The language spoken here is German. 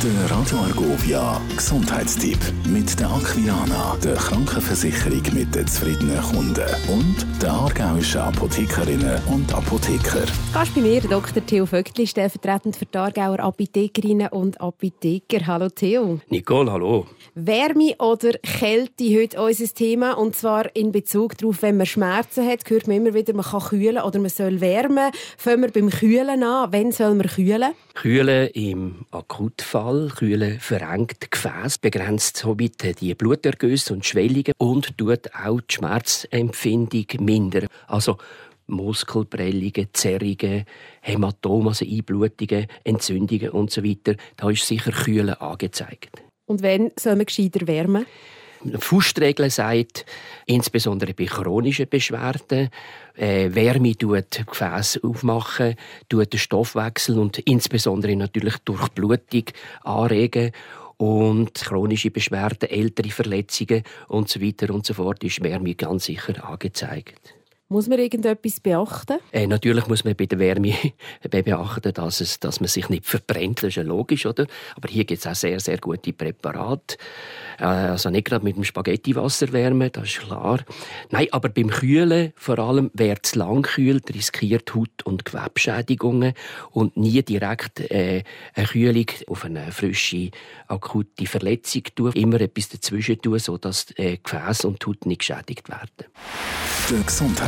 Der Radio Argovia Gesundheitstipp mit der Aquilana, der Krankenversicherung mit den zufriedenen Kunden und der aargauischen Apothekerinnen und Apotheker. Gast bei mir Dr. Theo Vöckli, stellvertretend für die Aargauer Apothekerinnen und Apotheker. Hallo Theo. Nicole, hallo. Wärme oder Kälte heute unser Thema und zwar in Bezug darauf, wenn man Schmerzen hat, hört man immer wieder, man kann kühlen oder man soll wärmen. Fangen wir beim Kühlen an. Wann soll man kühlen? Kühlen im Akutfall, Kühlen verengt Gefäß, begrenzt somit die Blutergüsse und Schwellungen und tut auch die Schmerzempfindung mindern. Also Muskelprellungen, Zerrungen, Hämatome, also Einblutungen, Entzündungen usw. So da ist sicher Kühlen angezeigt. Und wann soll man gescheiter wärmen? Faustregel sagt, insbesondere bei chronischen Beschwerden, äh, Wärme tut Gefäß aufmachen, tut den Stoffwechsel und insbesondere natürlich durch Blutung anregen und chronische Beschwerden, ältere Verletzungen und so weiter und so fort ist Wärme ganz sicher angezeigt. Muss man irgendetwas beachten? Äh, natürlich muss man bei der Wärme beachten, dass, es, dass man sich nicht verbrennt. Das ist ja logisch, oder? Aber hier gibt es auch sehr, sehr gute Präparate. Äh, also nicht gerade mit dem Spaghettiwasser wärmen, das ist klar. Nein, aber beim Kühlen, vor allem, wer zu lang kühlt, riskiert Haut- und Gewebschädigungen und nie direkt äh, eine Kühlung auf eine frische, akute Verletzung tun. Immer etwas dazwischen tun, sodass äh, Gefäß und Haut nicht geschädigt werden. Der